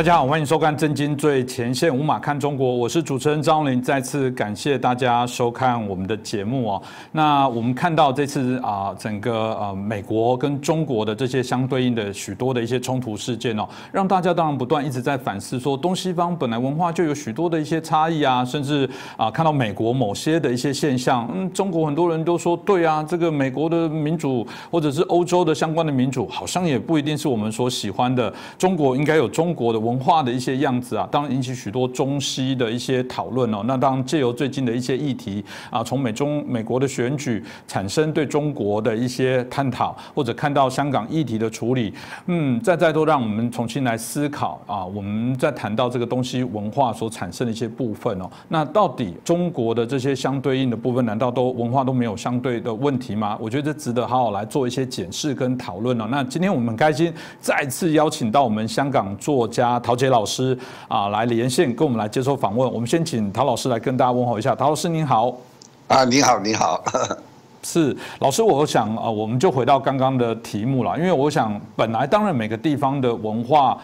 大家好，欢迎收看《震惊最前线》，五马看中国，我是主持人张林。再次感谢大家收看我们的节目哦。那我们看到这次啊，整个呃美国跟中国的这些相对应的许多的一些冲突事件哦，让大家当然不断一直在反思，说东西方本来文化就有许多的一些差异啊，甚至啊看到美国某些的一些现象，嗯，中国很多人都说对啊，这个美国的民主或者是欧洲的相关的民主，好像也不一定是我们所喜欢的。中国应该有中国的。文化的一些样子啊，当然引起许多中西的一些讨论哦。那当然借由最近的一些议题啊，从美中美国的选举产生对中国的一些探讨，或者看到香港议题的处理，嗯，再再都让我们重新来思考啊。我们在谈到这个东西文化所产生的一些部分哦，那到底中国的这些相对应的部分，难道都文化都没有相对的问题吗？我觉得这值得好好来做一些检视跟讨论哦。那今天我们很开心再次邀请到我们香港作家。啊，陶杰老师啊，来连线跟我们来接受访问。我们先请陶老师来跟大家问候一下。陶老师您好。啊，你好，你好。是老师，我想啊，我们就回到刚刚的题目了，因为我想本来当然每个地方的文化。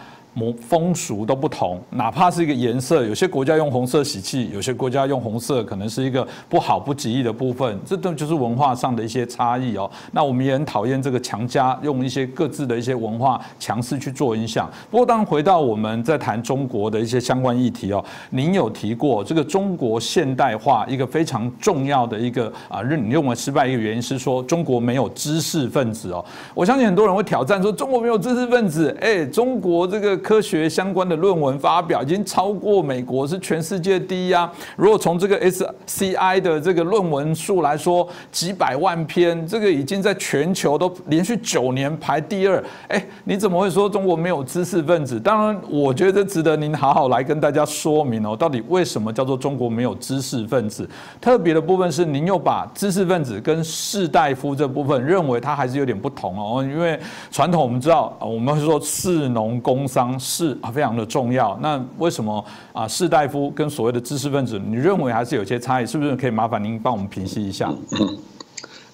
风俗都不同，哪怕是一个颜色，有些国家用红色喜气，有些国家用红色可能是一个不好不吉利的部分，这都就是文化上的一些差异哦。那我们也很讨厌这个强加用一些各自的一些文化强势去做影响。不过，当回到我们在谈中国的一些相关议题哦，您有提过这个中国现代化一个非常重要的一个啊认你认为失败一个原因是说中国没有知识分子哦。我相信很多人会挑战说中国没有知识分子，哎，中国这个。科学相关的论文发表已经超过美国，是全世界第一啊！如果从这个 SCI 的这个论文数来说，几百万篇，这个已经在全球都连续九年排第二。哎，你怎么会说中国没有知识分子？当然，我觉得值得您好好来跟大家说明哦，到底为什么叫做中国没有知识分子？特别的部分是，您又把知识分子跟士大夫这部分认为它还是有点不同哦，因为传统我们知道，我们会说士农工商。是啊，非常的重要。那为什么啊？士大夫跟所谓的知识分子，你认为还是有些差异？是不是可以麻烦您帮我们平息一下？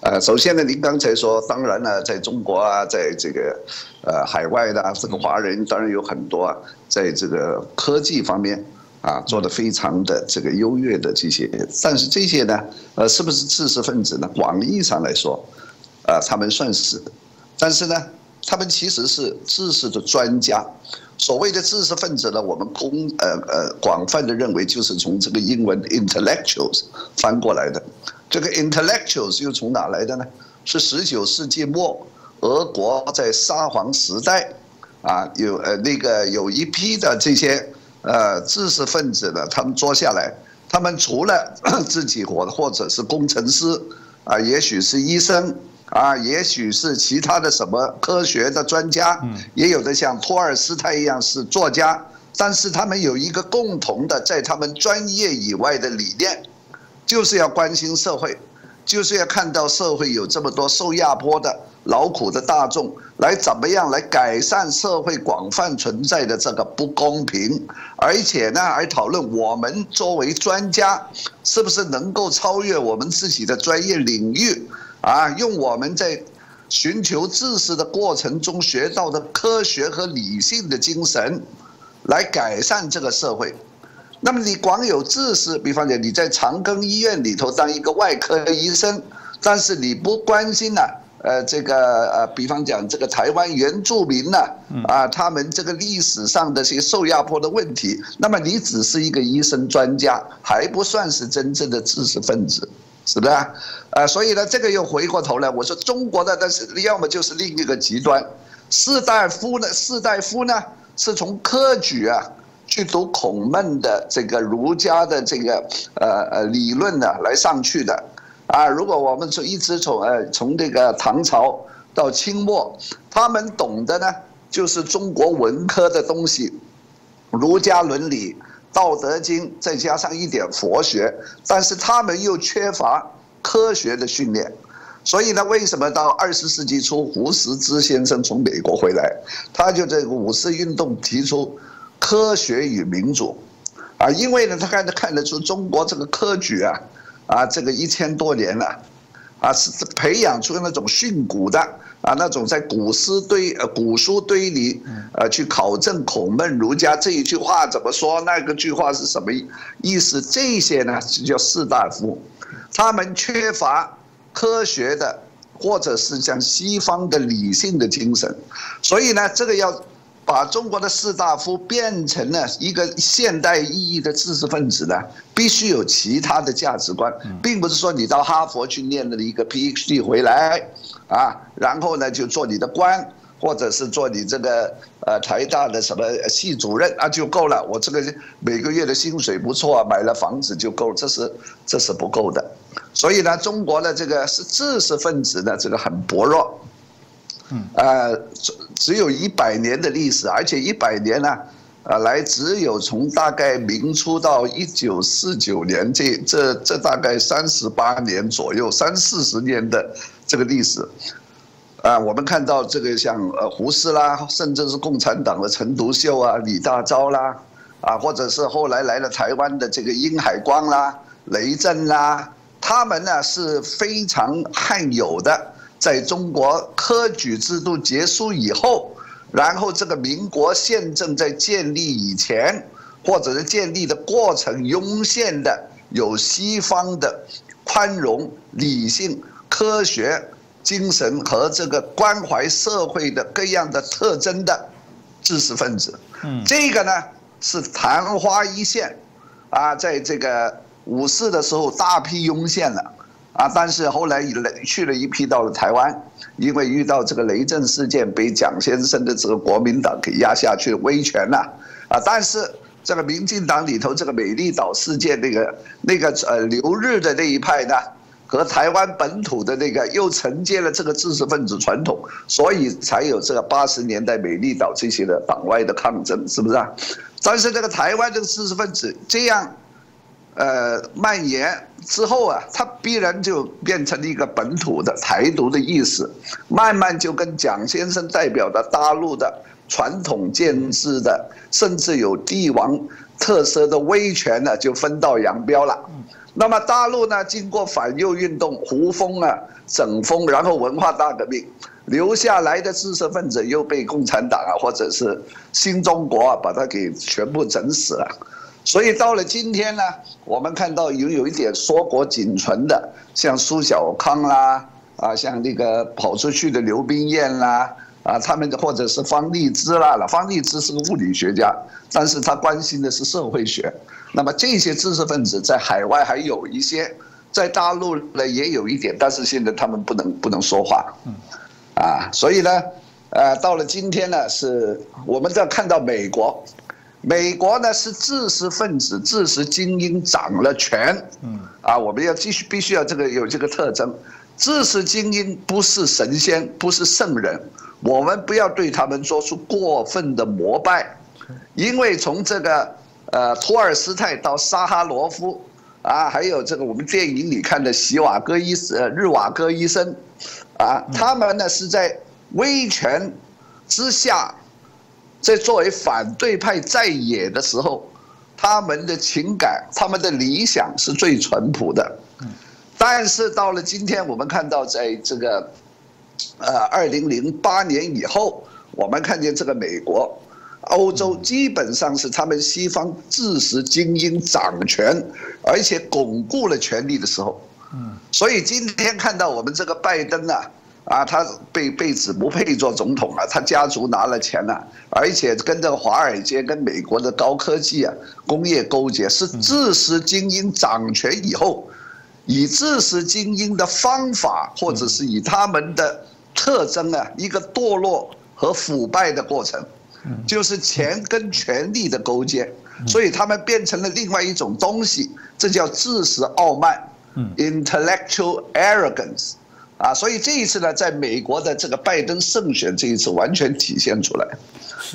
呃，首先呢，您刚才说，当然呢，在中国啊，在这个呃海外的这个华人，当然有很多啊，在这个科技方面啊，做的非常的这个优越的这些。但是这些呢，呃，是不是知识分子呢？广义上来说，啊，他们算是，但是呢。他们其实是知识的专家，所谓的知识分子呢，我们公呃呃广泛的认为就是从这个英文 intellectuals 翻过来的。这个 intellectuals 又从哪来的呢？是十九世纪末，俄国在沙皇时代，啊有呃那个有一批的这些呃知识分子呢，他们坐下来，他们除了 自己或或者是工程师，啊也许是医生。啊，也许是其他的什么科学的专家，也有的像托尔斯泰一样是作家，但是他们有一个共同的，在他们专业以外的理念，就是要关心社会，就是要看到社会有这么多受压迫的劳苦的大众，来怎么样来改善社会广泛存在的这个不公平，而且呢，还讨论我们作为专家，是不是能够超越我们自己的专业领域。啊，用我们在寻求知识的过程中学到的科学和理性的精神，来改善这个社会。那么你光有知识，比方讲你在长庚医院里头当一个外科医生，但是你不关心呢，呃，这个呃，比方讲这个台湾原住民呢，啊，他们这个历史上的些受压迫的问题，那么你只是一个医生专家，还不算是真正的知识分子。是不是啊？呃，所以呢，这个又回过头来，我说中国的，但是要么就是另一个极端，士大夫呢，士大夫呢，是从科举啊去读孔孟的这个儒家的这个呃呃理论呢来上去的，啊，如果我们从一直从呃从这个唐朝到清末，他们懂的呢就是中国文科的东西，儒家伦理。道德经再加上一点佛学，但是他们又缺乏科学的训练，所以呢，为什么到二十世纪初，胡适之先生从美国回来，他就这个五四运动提出科学与民主，啊，因为呢，他看得看得出中国这个科举啊，啊，这个一千多年了，啊，是培养出那种训诂的啊，那种在古诗堆呃古书堆里，呃去考证孔孟儒家这一句话怎么说，那个句话是什么意思？这些呢就叫士大夫，他们缺乏科学的或者是像西方的理性的精神，所以呢，这个要。把中国的士大夫变成了一个现代意义的知识分子呢，必须有其他的价值观，并不是说你到哈佛去念了一个 PhD 回来，啊，然后呢就做你的官，或者是做你这个呃台大的什么系主任啊就够了，我这个每个月的薪水不错啊，买了房子就够，这是这是不够的，所以呢，中国的这个是知识分子呢，这个很薄弱。呃，只只有一百年的历史，而且一百年呢，呃，来只有从大概明初到一九四九年这这这大概三十八年左右，三四十年的这个历史，啊，我们看到这个像呃胡适啦，甚至是共产党的陈独秀啊、李大钊啦，啊，或者是后来来了台湾的这个殷海光啦、雷震啦，他们呢是非常罕有的。在中国科举制度结束以后，然后这个民国宪政在建立以前，或者是建立的过程涌现的有西方的宽容、理性、科学精神和这个关怀社会的各样的特征的知识分子，嗯，这个呢是昙花一现，啊，在这个五四的时候大批涌现了。啊！但是后来雷去了一批到了台湾，因为遇到这个雷震事件，被蒋先生的这个国民党给压下去威权了。啊！但是这个民进党里头这个美丽岛事件那个那个呃留日的那一派呢，和台湾本土的那个又承接了这个知识分子传统，所以才有这个八十年代美丽岛这些的党外的抗争，是不是啊？但是这个台湾这个知识分子这样。呃，蔓延之后啊，它必然就变成了一个本土的台独的意思，慢慢就跟蒋先生代表的大陆的传统建制的，甚至有帝王特色的威权呢，就分道扬镳了。那么大陆呢，经过反右运动、胡风啊、整风，然后文化大革命，留下来的知识分子又被共产党啊，或者是新中国啊，把它给全部整死了。所以到了今天呢，我们看到有有一点硕果仅存的，像苏小康啦，啊，像那个跑出去的刘冰燕啦，啊，他们或者是方励之啦，方励之是个物理学家，但是他关心的是社会学。那么这些知识分子在海外还有一些，在大陆呢也有一点，但是现在他们不能不能说话，啊，所以呢，呃，到了今天呢，是我们在看到美国。美国呢是知识分子、知识精英掌了权，嗯，啊，我们要继续必须要这个有这个特征，知识精英不是神仙，不是圣人，我们不要对他们做出过分的膜拜，因为从这个呃托尔斯泰到沙哈罗夫，啊，还有这个我们电影里看的席瓦戈医生、日瓦戈医生，啊，他们呢是在威权之下。在作为反对派在野的时候，他们的情感、他们的理想是最淳朴的。但是到了今天，我们看到在这个，呃，二零零八年以后，我们看见这个美国、欧洲基本上是他们西方知识精英掌权，而且巩固了权力的时候。所以今天看到我们这个拜登啊。啊，他被被指不配做总统了，他家族拿了钱了，而且跟这个华尔街、跟美国的高科技啊、工业勾结，是知识精英掌权以后，以知识精英的方法，或者是以他们的特征啊，一个堕落和腐败的过程，就是钱跟权力的勾结，所以他们变成了另外一种东西，这叫知识傲慢，intellectual arrogance。啊，所以这一次呢，在美国的这个拜登胜选这一次完全体现出来，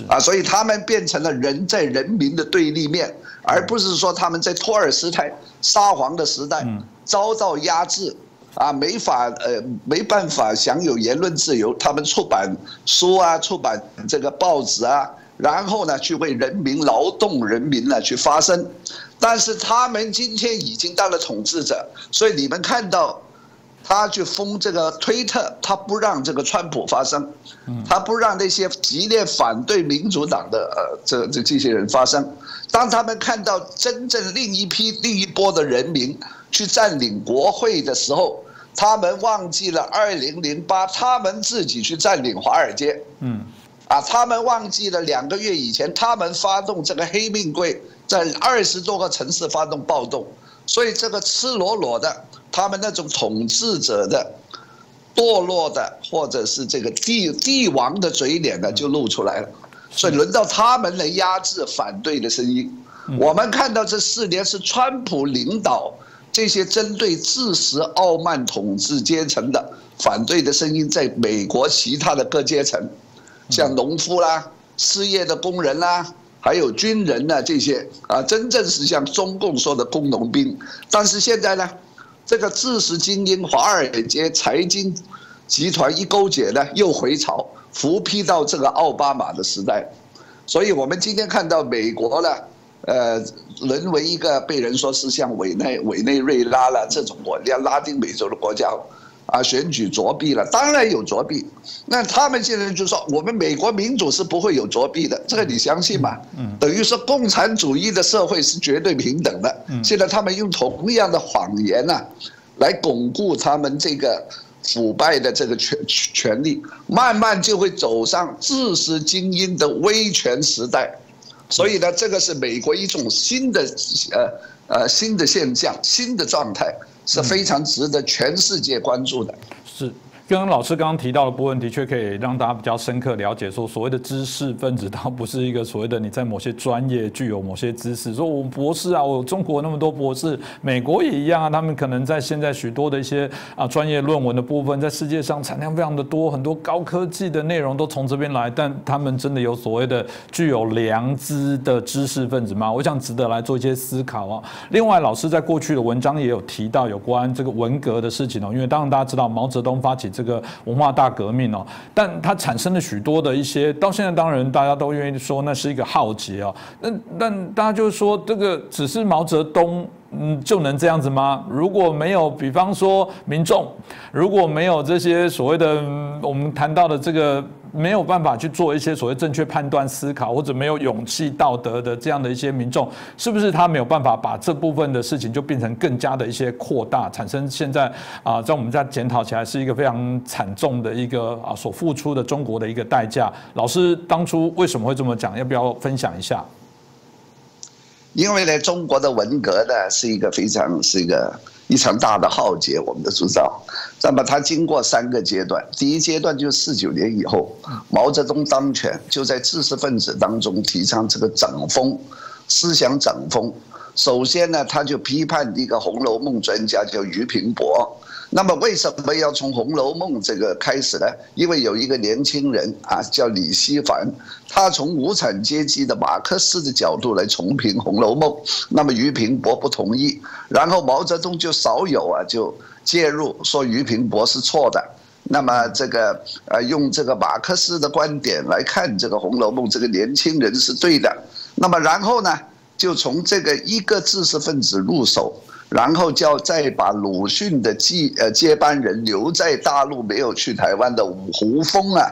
啊，所以他们变成了人在人民的对立面，而不是说他们在托尔斯泰沙皇的时代遭到压制，啊，没法呃没办法享有言论自由，他们出版书啊，出版这个报纸啊，然后呢去为人民劳动人民呢去发声，但是他们今天已经当了统治者，所以你们看到。他去封这个推特，他不让这个川普发声，他不让那些激烈反对民主党的呃这这这些人发声。当他们看到真正另一批另一波的人民去占领国会的时候，他们忘记了二零零八他们自己去占领华尔街，嗯，啊，他们忘记了两个月以前他们发动这个黑命贵，在二十多个城市发动暴动，所以这个赤裸裸的。他们那种统治者的堕落的，或者是这个帝帝王的嘴脸呢，就露出来了。所以轮到他们来压制反对的声音。我们看到这四年是川普领导这些针对自食傲慢统治阶层的反对的声音，在美国其他的各阶层，像农夫啦、失业的工人啦，还有军人呢，这些啊，真正是像中共说的工农兵。但是现在呢？这个知识精英、华尔街财经集团一勾结呢，又回潮，复辟到这个奥巴马的时代，所以我们今天看到美国呢，呃，沦为一个被人说是像委内委内瑞拉了这种国家，拉丁美洲的国家。啊，选举作弊了，当然有作弊。那他们现在就说，我们美国民主是不会有作弊的，这个你相信吗？嗯，等于说共产主义的社会是绝对平等的。嗯，现在他们用同样的谎言呢，来巩固他们这个腐败的这个权权利，慢慢就会走上知识精英的威权时代。所以呢，这个是美国一种新的呃呃新的现象，新的状态。是非常值得全世界关注的。是。跟老师刚刚提到的部分，的确可以让大家比较深刻了解，说所谓的知识分子，它不是一个所谓的你在某些专业具有某些知识。说我们博士啊，我中国那么多博士，美国也一样啊，他们可能在现在许多的一些啊专业论文的部分，在世界上产量非常的多，很多高科技的内容都从这边来。但他们真的有所谓的具有良知的知识分子吗？我想值得来做一些思考啊。另外，老师在过去的文章也有提到有关这个文革的事情哦，因为当然大家知道毛泽东发起。这个文化大革命哦，但它产生了许多的一些，到现在当然大家都愿意说那是一个浩劫哦。那但大家就是说这个只是毛泽东。嗯，就能这样子吗？如果没有，比方说民众，如果没有这些所谓的我们谈到的这个没有办法去做一些所谓正确判断、思考，或者没有勇气、道德的这样的一些民众，是不是他没有办法把这部分的事情就变成更加的一些扩大，产生现在啊，在我们在检讨起来是一个非常惨重的一个啊所付出的中国的一个代价。老师当初为什么会这么讲？要不要分享一下？因为呢，中国的文革呢是一个非常是一个一场大的浩劫，我们的铸造。那么它经过三个阶段，第一阶段就是四九年以后，毛泽东当权，就在知识分子当中提倡这个整风，思想整风。首先呢，他就批判一个《红楼梦》专家叫俞平伯。那么为什么要从《红楼梦》这个开始呢？因为有一个年轻人啊，叫李希凡，他从无产阶级的马克思的角度来重评《红楼梦》。那么俞平伯不同意，然后毛泽东就少有啊就介入，说俞平伯是错的。那么这个呃用这个马克思的观点来看这个《红楼梦》，这个年轻人是对的。那么然后呢，就从这个一个知识分子入手。然后叫再把鲁迅的继呃接班人留在大陆没有去台湾的胡风啊，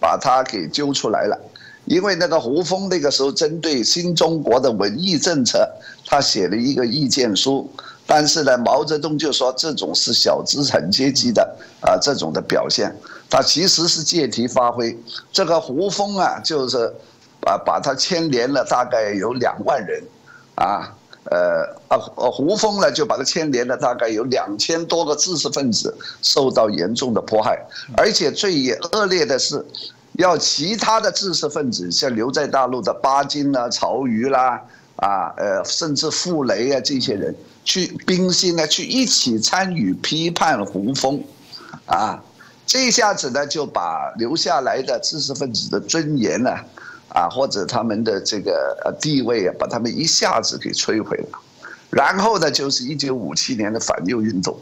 把他给揪出来了，因为那个胡风那个时候针对新中国的文艺政策，他写了一个意见书，但是呢，毛泽东就说这种是小资产阶级的啊这种的表现，他其实是借题发挥，这个胡风啊就是把把他牵连了大概有两万人，啊。呃啊呃，胡风呢就把他牵连了，大概有两千多个知识分子受到严重的迫害，而且最恶劣的是，要其他的知识分子，像留在大陆的巴金啦、曹禺啦，啊呃，甚至傅雷啊这些人，去冰心呢去一起参与批判胡风，啊，这一下子呢就把留下来的知识分子的尊严呢。啊，或者他们的这个呃地位啊，把他们一下子给摧毁了。然后呢，就是一九五七年的反右运动，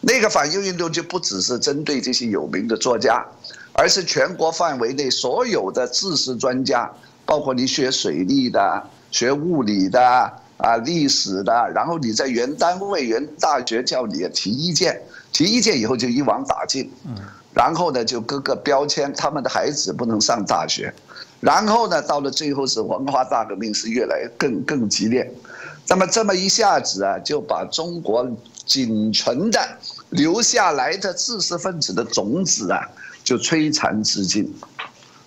那个反右运动就不只是针对这些有名的作家，而是全国范围内所有的知识专家，包括你学水利的、学物理的啊、历史的，然后你在原单位、原大学叫你提意见，提意见以后就一网打尽，然后呢就各个标签他们的孩子不能上大学，然后呢到了最后是文化大革命是越来更更激烈，那么这么一下子啊就把中国仅存的留下来的知识分子的种子啊就摧残至尽，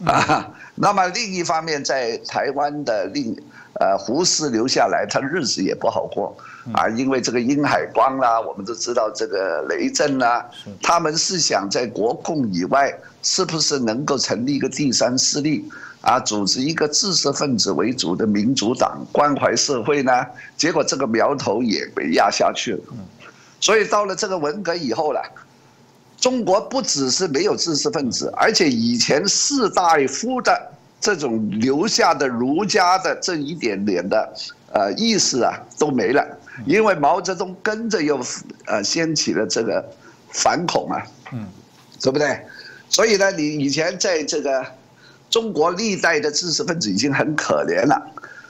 啊，那么另一方面在台湾的另。呃，胡适留下来，他日子也不好过。啊，因为这个殷海光啦，我们都知道这个雷震啦，他们是想在国共以外，是不是能够成立一个第三势力啊，组织一个知识分子为主的民主党，关怀社会呢？结果这个苗头也被压下去了。所以到了这个文革以后了，中国不只是没有知识分子，而且以前士大夫的。这种留下的儒家的这一点点的呃意识啊都没了，因为毛泽东跟着又呃掀起了这个反恐啊，嗯，对不对？所以呢，你以前在这个中国历代的知识分子已经很可怜了，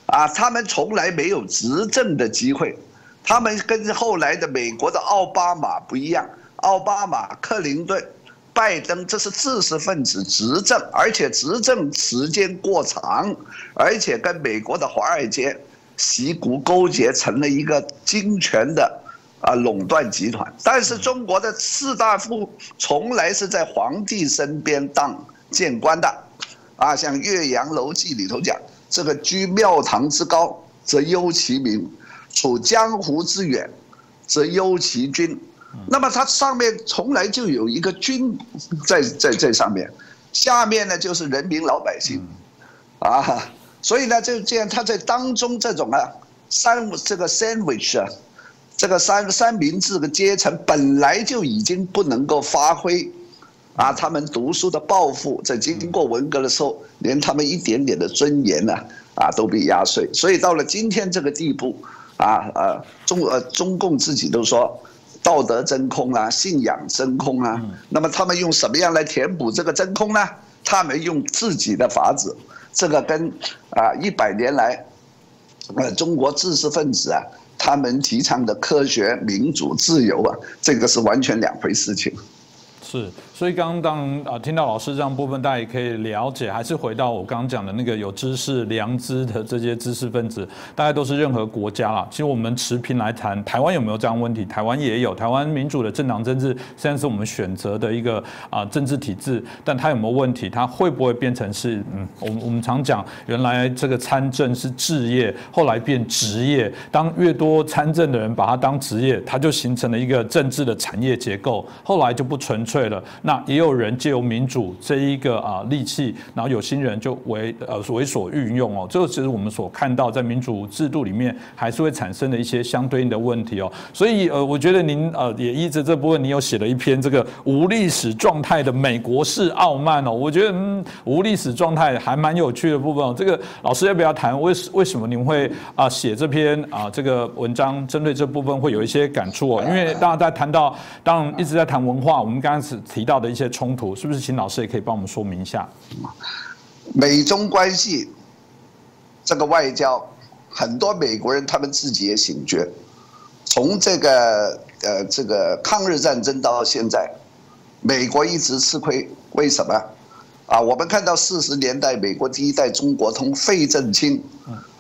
啊，他们从来没有执政的机会，他们跟后来的美国的奥巴马不一样，奥巴马、克林顿。拜登这是知识分子执政，而且执政时间过长，而且跟美国的华尔街习股勾结，成了一个金权的啊垄断集团。但是中国的士大夫从来是在皇帝身边当谏官的，啊，像《岳阳楼记》里头讲，这个居庙堂之高则忧其民，处江湖之远则忧其君。那么它上面从来就有一个君在在在上面，下面呢就是人民老百姓，啊，所以呢就这样，他在当中这种啊三这个 sandwich 啊，这个三三明治的阶层本来就已经不能够发挥，啊，他们读书的抱负，在经过文革的时候，连他们一点点的尊严呢，啊，都被压碎，所以到了今天这个地步，啊呃中呃中共自己都说。道德真空啊，信仰真空啊，那么他们用什么样来填补这个真空呢？他们用自己的法子，这个跟啊一百年来，呃中国知识分子啊，他们提倡的科学、民主、自由啊，这个是完全两回事情。是，所以刚刚啊听到老师这样部分，大家也可以了解，还是回到我刚刚讲的那个有知识良知的这些知识分子，大概都是任何国家啦。其实我们持平来谈，台湾有没有这样问题？台湾也有，台湾民主的政党政治现在是我们选择的一个啊政治体制，但它有没有问题？它会不会变成是嗯，我们我们常讲，原来这个参政是置业，后来变职业，当越多参政的人把它当职业，它就形成了一个政治的产业结构，后来就不纯粹。对了，那也有人借由民主这一个啊利器，然后有心人就为呃为所运用哦，这个其实我们所看到在民主制度里面还是会产生的一些相对应的问题哦。所以呃，我觉得您呃也一直这部分，你有写了一篇这个无历史状态的美国式傲慢哦。我觉得嗯无历史状态还蛮有趣的部分哦。这个老师要不要谈为为什么您会啊写这篇啊这个文章，针对这部分会有一些感触哦？因为大家在谈到当然一直在谈文化，我们刚刚。提到的一些冲突，是不是请老师也可以帮我们说明一下？美中关系这个外交，很多美国人他们自己也醒觉，从这个呃这个抗日战争到现在，美国一直吃亏，为什么？啊，我们看到四十年代美国第一代中国通费正清，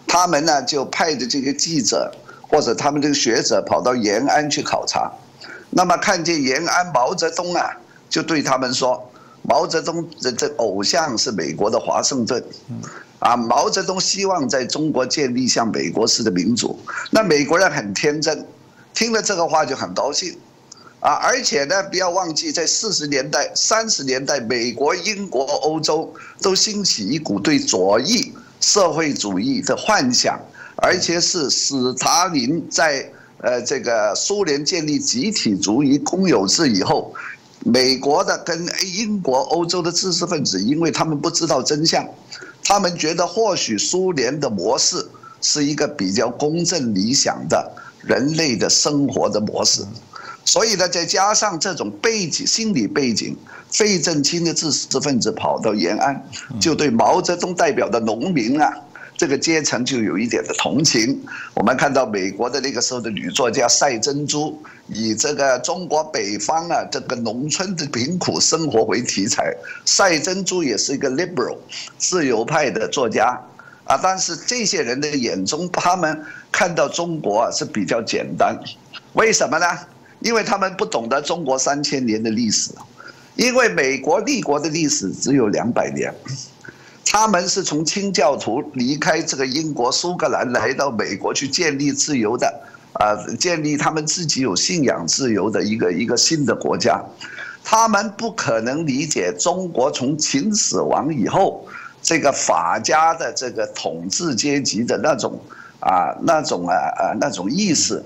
他们呢就派的这个记者或者他们这个学者跑到延安去考察。那么看见延安毛泽东啊，就对他们说：毛泽东的这偶像是美国的华盛顿，啊，毛泽东希望在中国建立像美国式的民主。那美国人很天真，听了这个话就很高兴，啊，而且呢，不要忘记在四十年代、三十年代，美国、英国、欧洲都兴起一股对左翼社会主义的幻想，而且是斯大林在。呃，这个苏联建立集体主义公有制以后，美国的跟英国、欧洲的知识分子，因为他们不知道真相，他们觉得或许苏联的模式是一个比较公正理想的人类的生活的模式，所以呢，再加上这种背景、心理背景，费正清的知识分子跑到延安，就对毛泽东代表的农民啊。这个阶层就有一点的同情。我们看到美国的那个时候的女作家赛珍珠，以这个中国北方啊这个农村的贫苦生活为题材。赛珍珠也是一个 liberal 自由派的作家啊，但是这些人的眼中，他们看到中国啊是比较简单。为什么呢？因为他们不懂得中国三千年的历史，因为美国立国的历史只有两百年。他们是从清教徒离开这个英国苏格兰来到美国去建立自由的，啊，建立他们自己有信仰自由的一个一个新的国家，他们不可能理解中国从秦始皇以后这个法家的这个统治阶级的那种啊那种啊啊那种意识。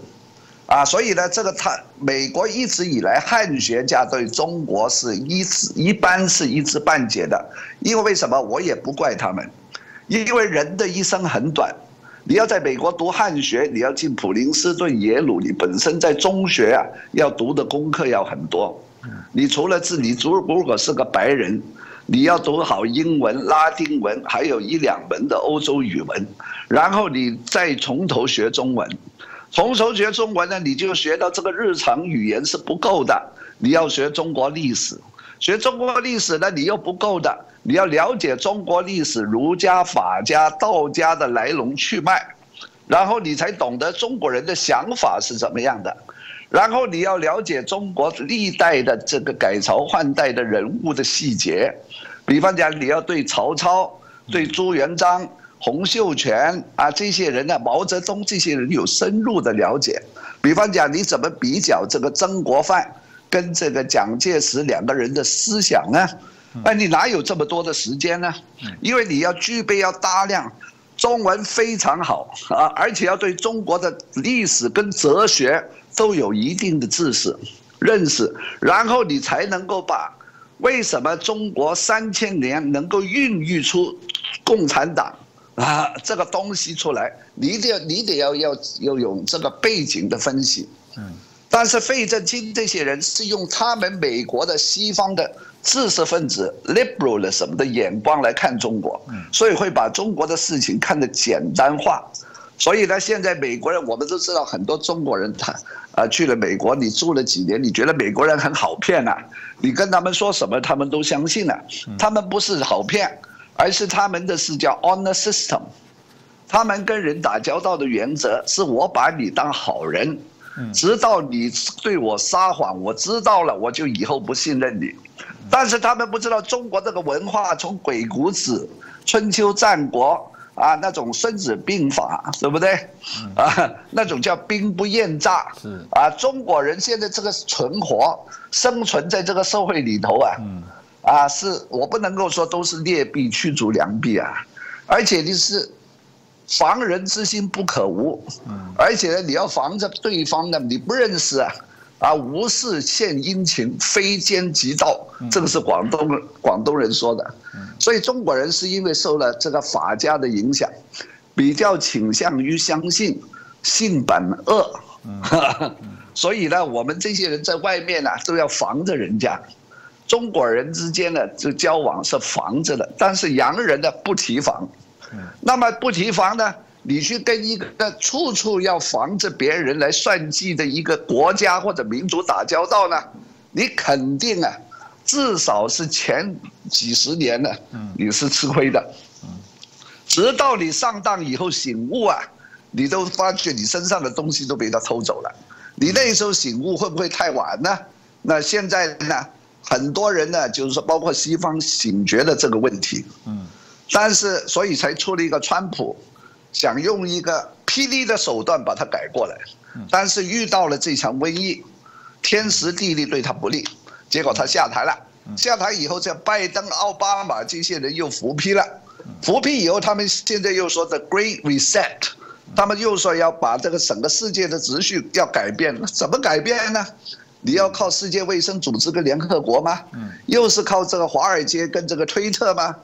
啊，所以呢，这个他美国一直以来汉学家对中国是一知一般是一知半解的，因为为什么？我也不怪他们，因为人的一生很短，你要在美国读汉学，你要进普林斯顿、耶鲁，你本身在中学啊要读的功课要很多，你除了自己如如果是个白人，你要读好英文、拉丁文，还有一两门的欧洲语文，然后你再从头学中文。从头学中文呢，你就学到这个日常语言是不够的，你要学中国历史。学中国历史呢，你又不够的，你要了解中国历史儒家、法家、道家的来龙去脉，然后你才懂得中国人的想法是怎么样的。然后你要了解中国历代的这个改朝换代的人物的细节，比方讲，你要对曹操、对朱元璋。洪秀全啊，这些人呢，毛泽东这些人有深入的了解。比方讲，你怎么比较这个曾国藩跟这个蒋介石两个人的思想呢？哎，你哪有这么多的时间呢？因为你要具备要大量中文非常好啊，而且要对中国的历史跟哲学都有一定的知识认识，然后你才能够把为什么中国三千年能够孕育出共产党。啊，这个东西出来，你得你得要要要有这个背景的分析。嗯，但是费正清这些人是用他们美国的西方的知识分子 liberal 的什么的眼光来看中国，所以会把中国的事情看得简单化。所以呢，现在美国人我们都知道，很多中国人他啊去了美国，你住了几年，你觉得美国人很好骗呐？你跟他们说什么，他们都相信了。他们不是好骗。而是他们的是叫 honor system，他们跟人打交道的原则是我把你当好人，直到你对我撒谎，我知道了，我就以后不信任你。但是他们不知道中国这个文化从鬼谷子、春秋战国啊那种孙子兵法，对不对？啊，那种叫兵不厌诈。是啊，中国人现在这个存活、生存在这个社会里头啊。啊，是我不能够说都是劣币驱逐良币啊，而且你是防人之心不可无，而且呢，你要防着对方呢，你不认识啊，啊，无事献殷勤，非奸即盗，这个是广东广东人说的，所以中国人是因为受了这个法家的影响，比较倾向于相信性本恶，所以呢，我们这些人在外面呢都要防着人家。中国人之间的这交往是防着的，但是洋人呢不提防。那么不提防呢？你去跟一个处处要防着别人来算计的一个国家或者民族打交道呢？你肯定啊，至少是前几十年呢，你是吃亏的。直到你上当以后醒悟啊，你都发觉你身上的东西都被他偷走了。你那时候醒悟会不会太晚呢？那现在呢？很多人呢，就是说，包括西方醒觉了这个问题，嗯，但是所以才出了一个川普，想用一个霹雳的手段把它改过来，但是遇到了这场瘟疫，天时地利对他不利，结果他下台了。下台以后，这拜登、奥巴马这些人又复辟了，复辟以后，他们现在又说 The Great Reset，他们又说要把这个整个世界的秩序要改变，怎么改变呢？你要靠世界卫生组织跟联合国吗？嗯又是靠这个华尔街跟这个推特吗？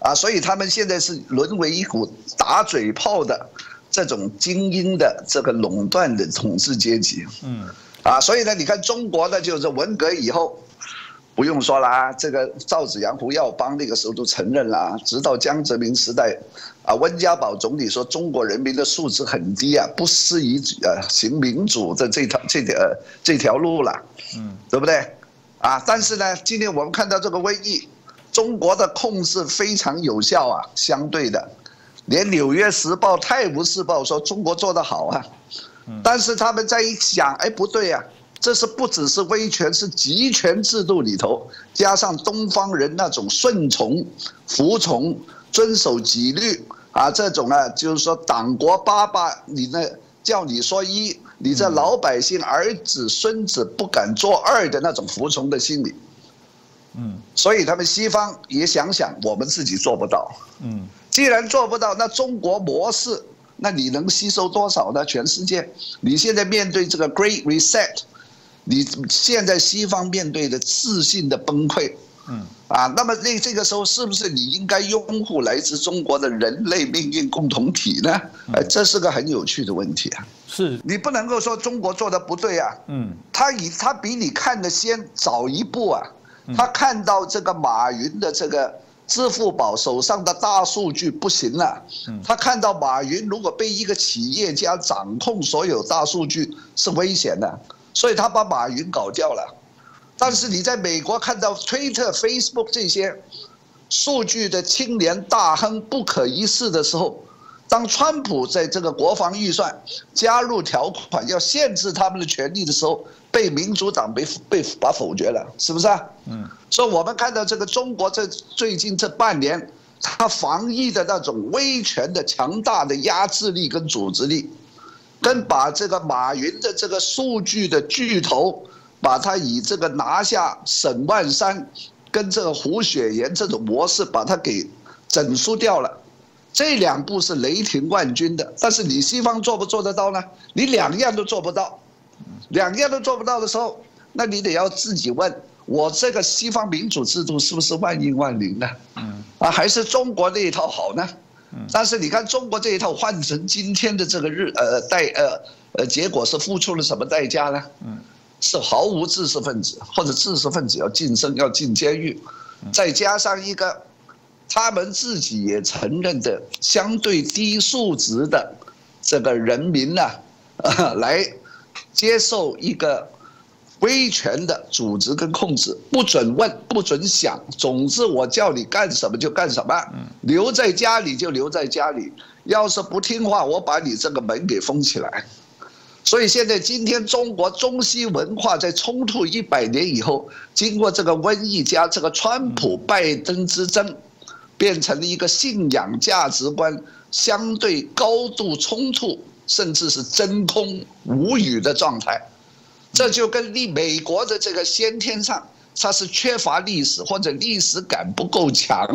啊，所以他们现在是沦为一股打嘴炮的这种精英的这个垄断的统治阶级。嗯，啊，所以呢，你看中国呢，就是文革以后，不用说啦，这个赵子阳、胡耀邦那个时候都承认了，直到江泽民时代，啊，温家宝总理说中国人民的素质很低啊，不适宜呃行民主的这条这条这条路了，嗯，对不对？啊，但是呢，今天我们看到这个瘟疫，中国的控制非常有效啊，相对的，连《纽约时报》《泰晤士报》说中国做得好啊，但是他们在一想，哎，不对呀。这是不只是威权，是集权制度里头，加上东方人那种顺从、服从、遵守纪律啊，这种啊，就是说党国爸爸，你那叫你说一，你这老百姓儿子孙子不敢做二的那种服从的心理。嗯，所以他们西方也想想，我们自己做不到。嗯，既然做不到，那中国模式，那你能吸收多少呢？全世界，你现在面对这个 Great Reset。你现在西方面对的自信的崩溃，嗯，啊，那么那这个时候是不是你应该拥护来自中国的人类命运共同体呢？哎，这是个很有趣的问题啊。是。你不能够说中国做的不对啊，嗯，他以他比你看的先早一步啊，他看到这个马云的这个支付宝手上的大数据不行了，他看到马云如果被一个企业家掌控所有大数据是危险的。所以他把马云搞掉了，但是你在美国看到 Twitter、Facebook 这些数据的青年大亨不可一世的时候，当川普在这个国防预算加入条款要限制他们的权利的时候，被民主党被被把否决了，是不是啊？嗯。所以我们看到这个中国这最近这半年，他防疫的那种威权的强大的压制力跟组织力。跟把这个马云的这个数据的巨头，把他以这个拿下沈万山，跟这个胡雪岩这种模式把他给整输掉了，这两步是雷霆万钧的。但是你西方做不做得到呢？你两样都做不到，两样都做不到的时候，那你得要自己问我这个西方民主制度是不是万应万灵呢？啊，还是中国那一套好呢？但是你看中国这一套换成今天的这个日呃代呃呃结果是付出了什么代价呢？嗯，是毫无知识分子或者知识分子要晋升要进监狱，再加上一个他们自己也承认的相对低素质的这个人民呢，啊 来接受一个。威权的组织跟控制，不准问，不准想，总之我叫你干什么就干什么，留在家里就留在家里，要是不听话，我把你这个门给封起来。所以现在今天中国中西文化在冲突一百年以后，经过这个瘟疫加这个川普拜登之争，变成了一个信仰价值观相对高度冲突，甚至是真空无语的状态。这就跟历美国的这个先天上，它是缺乏历史或者历史感不够强，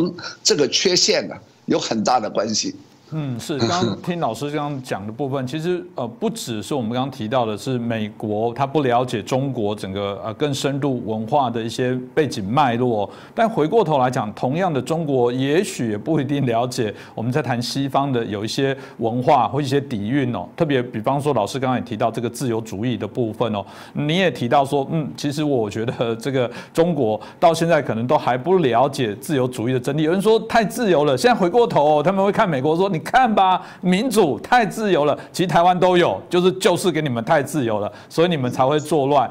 这个缺陷呢，有很大的关系。嗯，是刚刚听老师刚刚讲的部分，其实呃不只是我们刚刚提到的，是美国他不了解中国整个呃更深度文化的一些背景脉络，但回过头来讲，同样的中国也许也不一定了解我们在谈西方的有一些文化或一些底蕴哦，特别比方说老师刚刚也提到这个自由主义的部分哦，你也提到说，嗯，其实我觉得这个中国到现在可能都还不了解自由主义的真谛，有人说太自由了，现在回过头他们会看美国说你。你看吧，民主太自由了，其实台湾都有，就是就是给你们太自由了，所以你们才会作乱。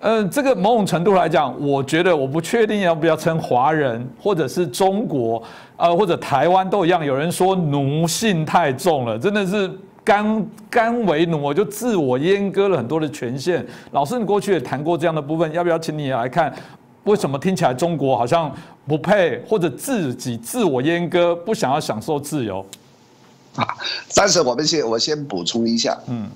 嗯，这个某种程度来讲，我觉得我不确定要不要称华人或者是中国，呃，或者台湾都一样。有人说奴性太重了，真的是甘甘为奴，我就自我阉割了很多的权限。老师，你过去也谈过这样的部分，要不要请你来看？为什么听起来中国好像不配，或者自己自我阉割，不想要享受自由？啊！但是我们先我先补充一下，嗯，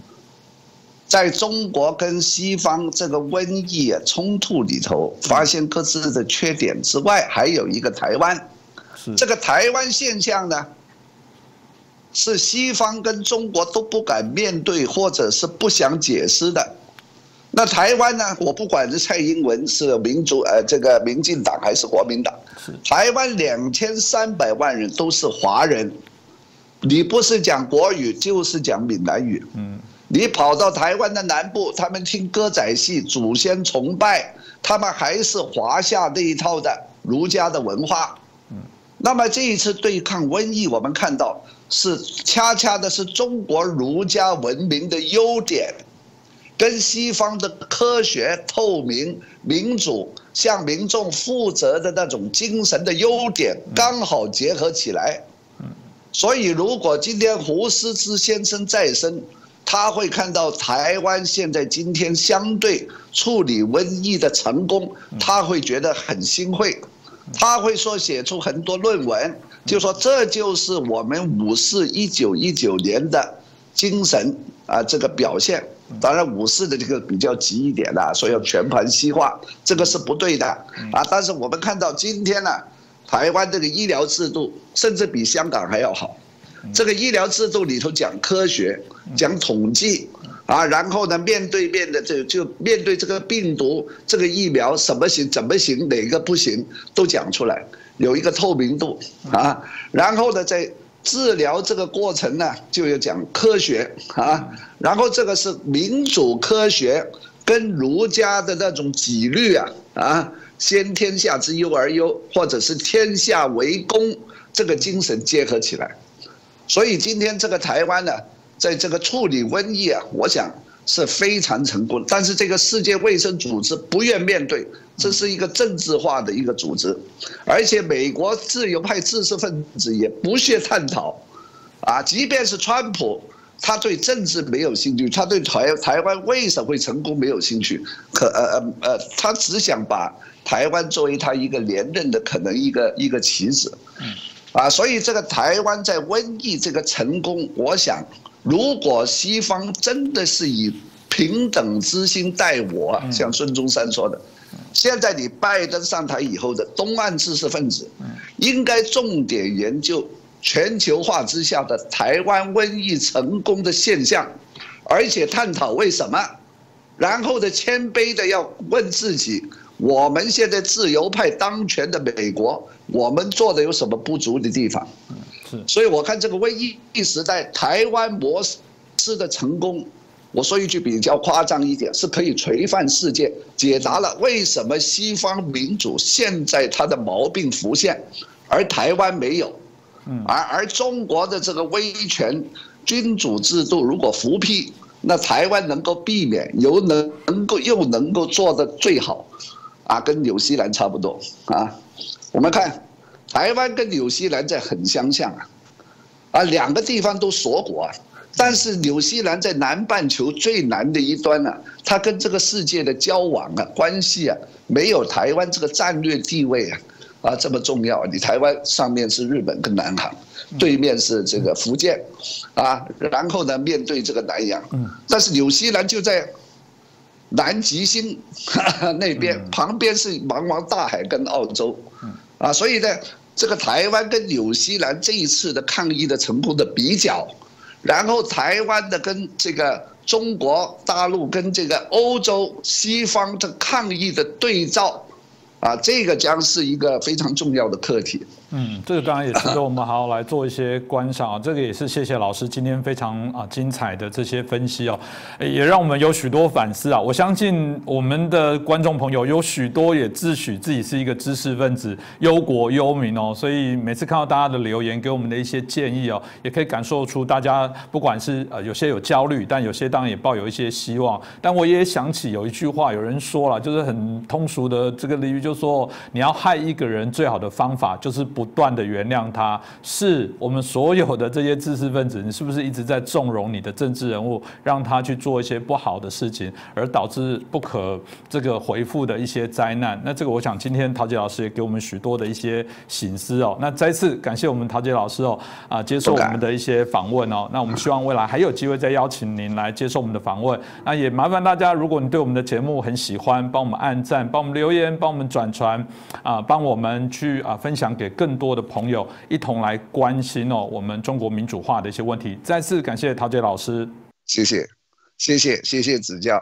在中国跟西方这个瘟疫冲突里头，发现各自的缺点之外，还有一个台湾，是这个台湾现象呢，是西方跟中国都不敢面对或者是不想解释的。那台湾呢？我不管是蔡英文是民主呃这个民进党还是国民党，台湾两千三百万人都是华人。你不是讲国语，就是讲闽南语。嗯，你跑到台湾的南部，他们听歌仔戏，祖先崇拜，他们还是华夏那一套的儒家的文化。嗯那么这一次对抗瘟疫，我们看到是恰恰的是中国儒家文明的优点，跟西方的科学、透明、民主、向民众负责的那种精神的优点刚好结合起来。所以，如果今天胡适之先生在生，他会看到台湾现在今天相对处理瘟疫的成功，他会觉得很欣慰。他会说写出很多论文，就说这就是我们五四一九一九年的精神啊，这个表现。当然五四的这个比较急一点的，说要全盘西化，这个是不对的啊。但是我们看到今天呢，台湾这个医疗制度甚至比香港还要好，这个医疗制度里头讲科学，讲统计。啊，然后呢，面对面的这就面对这个病毒，这个疫苗什么行怎么行，哪个不行都讲出来，有一个透明度啊。然后呢，在治疗这个过程呢，就要讲科学啊。然后这个是民主科学跟儒家的那种纪律啊啊，先天下之忧而忧，或者是天下为公这个精神结合起来。所以今天这个台湾呢。在这个处理瘟疫啊，我想是非常成功。但是这个世界卫生组织不愿面对，这是一个政治化的一个组织，而且美国自由派知识分子也不屑探讨，啊，即便是川普，他对政治没有兴趣，他对台台湾为什么会成功没有兴趣，可呃呃呃，他只想把台湾作为他一个连任的可能一个一个棋子，啊，所以这个台湾在瘟疫这个成功，我想。如果西方真的是以平等之心待我，像孙中山说的，现在你拜登上台以后的东岸知识分子，应该重点研究全球化之下的台湾瘟疫成功的现象，而且探讨为什么，然后的谦卑的要问自己，我们现在自由派当权的美国，我们做的有什么不足的地方？所以我看这个瘟疫时代台湾模式的成功，我说一句比较夸张一点，是可以垂范世界，解答了为什么西方民主现在它的毛病浮现，而台湾没有，而而中国的这个威权君主制度如果复辟，那台湾能够避免，又能能够又能够做的最好，啊，跟纽西兰差不多啊，我们看。台湾跟纽西兰在很相像啊，啊，两个地方都锁国啊，但是纽西兰在南半球最南的一端呢，它跟这个世界的交往啊、关系啊，没有台湾这个战略地位啊，啊这么重要。你台湾上面是日本跟南韩，对面是这个福建，啊，然后呢面对这个南洋，但是纽西兰就在南极星 那边，旁边是茫茫大海跟澳洲。啊，所以呢，这个台湾跟纽西兰这一次的抗疫的成功的比较，然后台湾的跟这个中国大陆跟这个欧洲西方的抗疫的对照，啊，这个将是一个非常重要的课题。嗯，这个当然也值得我们好好来做一些观赏啊。这个也是谢谢老师今天非常啊精彩的这些分析哦，也让我们有许多反思啊。我相信我们的观众朋友有许多也自诩自己是一个知识分子，忧国忧民哦。所以每次看到大家的留言，给我们的一些建议哦，也可以感受出大家不管是呃有些有焦虑，但有些当然也抱有一些希望。但我也想起有一句话，有人说了，就是很通俗的这个例喻，就是说你要害一个人最好的方法就是。不断的原谅他，是我们所有的这些知识分子，你是不是一直在纵容你的政治人物，让他去做一些不好的事情，而导致不可这个回复的一些灾难？那这个我想今天陶杰老师也给我们许多的一些醒思哦。那再次感谢我们陶杰老师哦，啊，接受我们的一些访问哦。那我们希望未来还有机会再邀请您来接受我们的访问。那也麻烦大家，如果你对我们的节目很喜欢，帮我们按赞，帮我们留言，帮我们转传啊，帮我们去啊分享给更。更多的朋友一同来关心哦，我们中国民主化的一些问题。再次感谢陶杰老师，谢谢，谢谢，谢谢指教。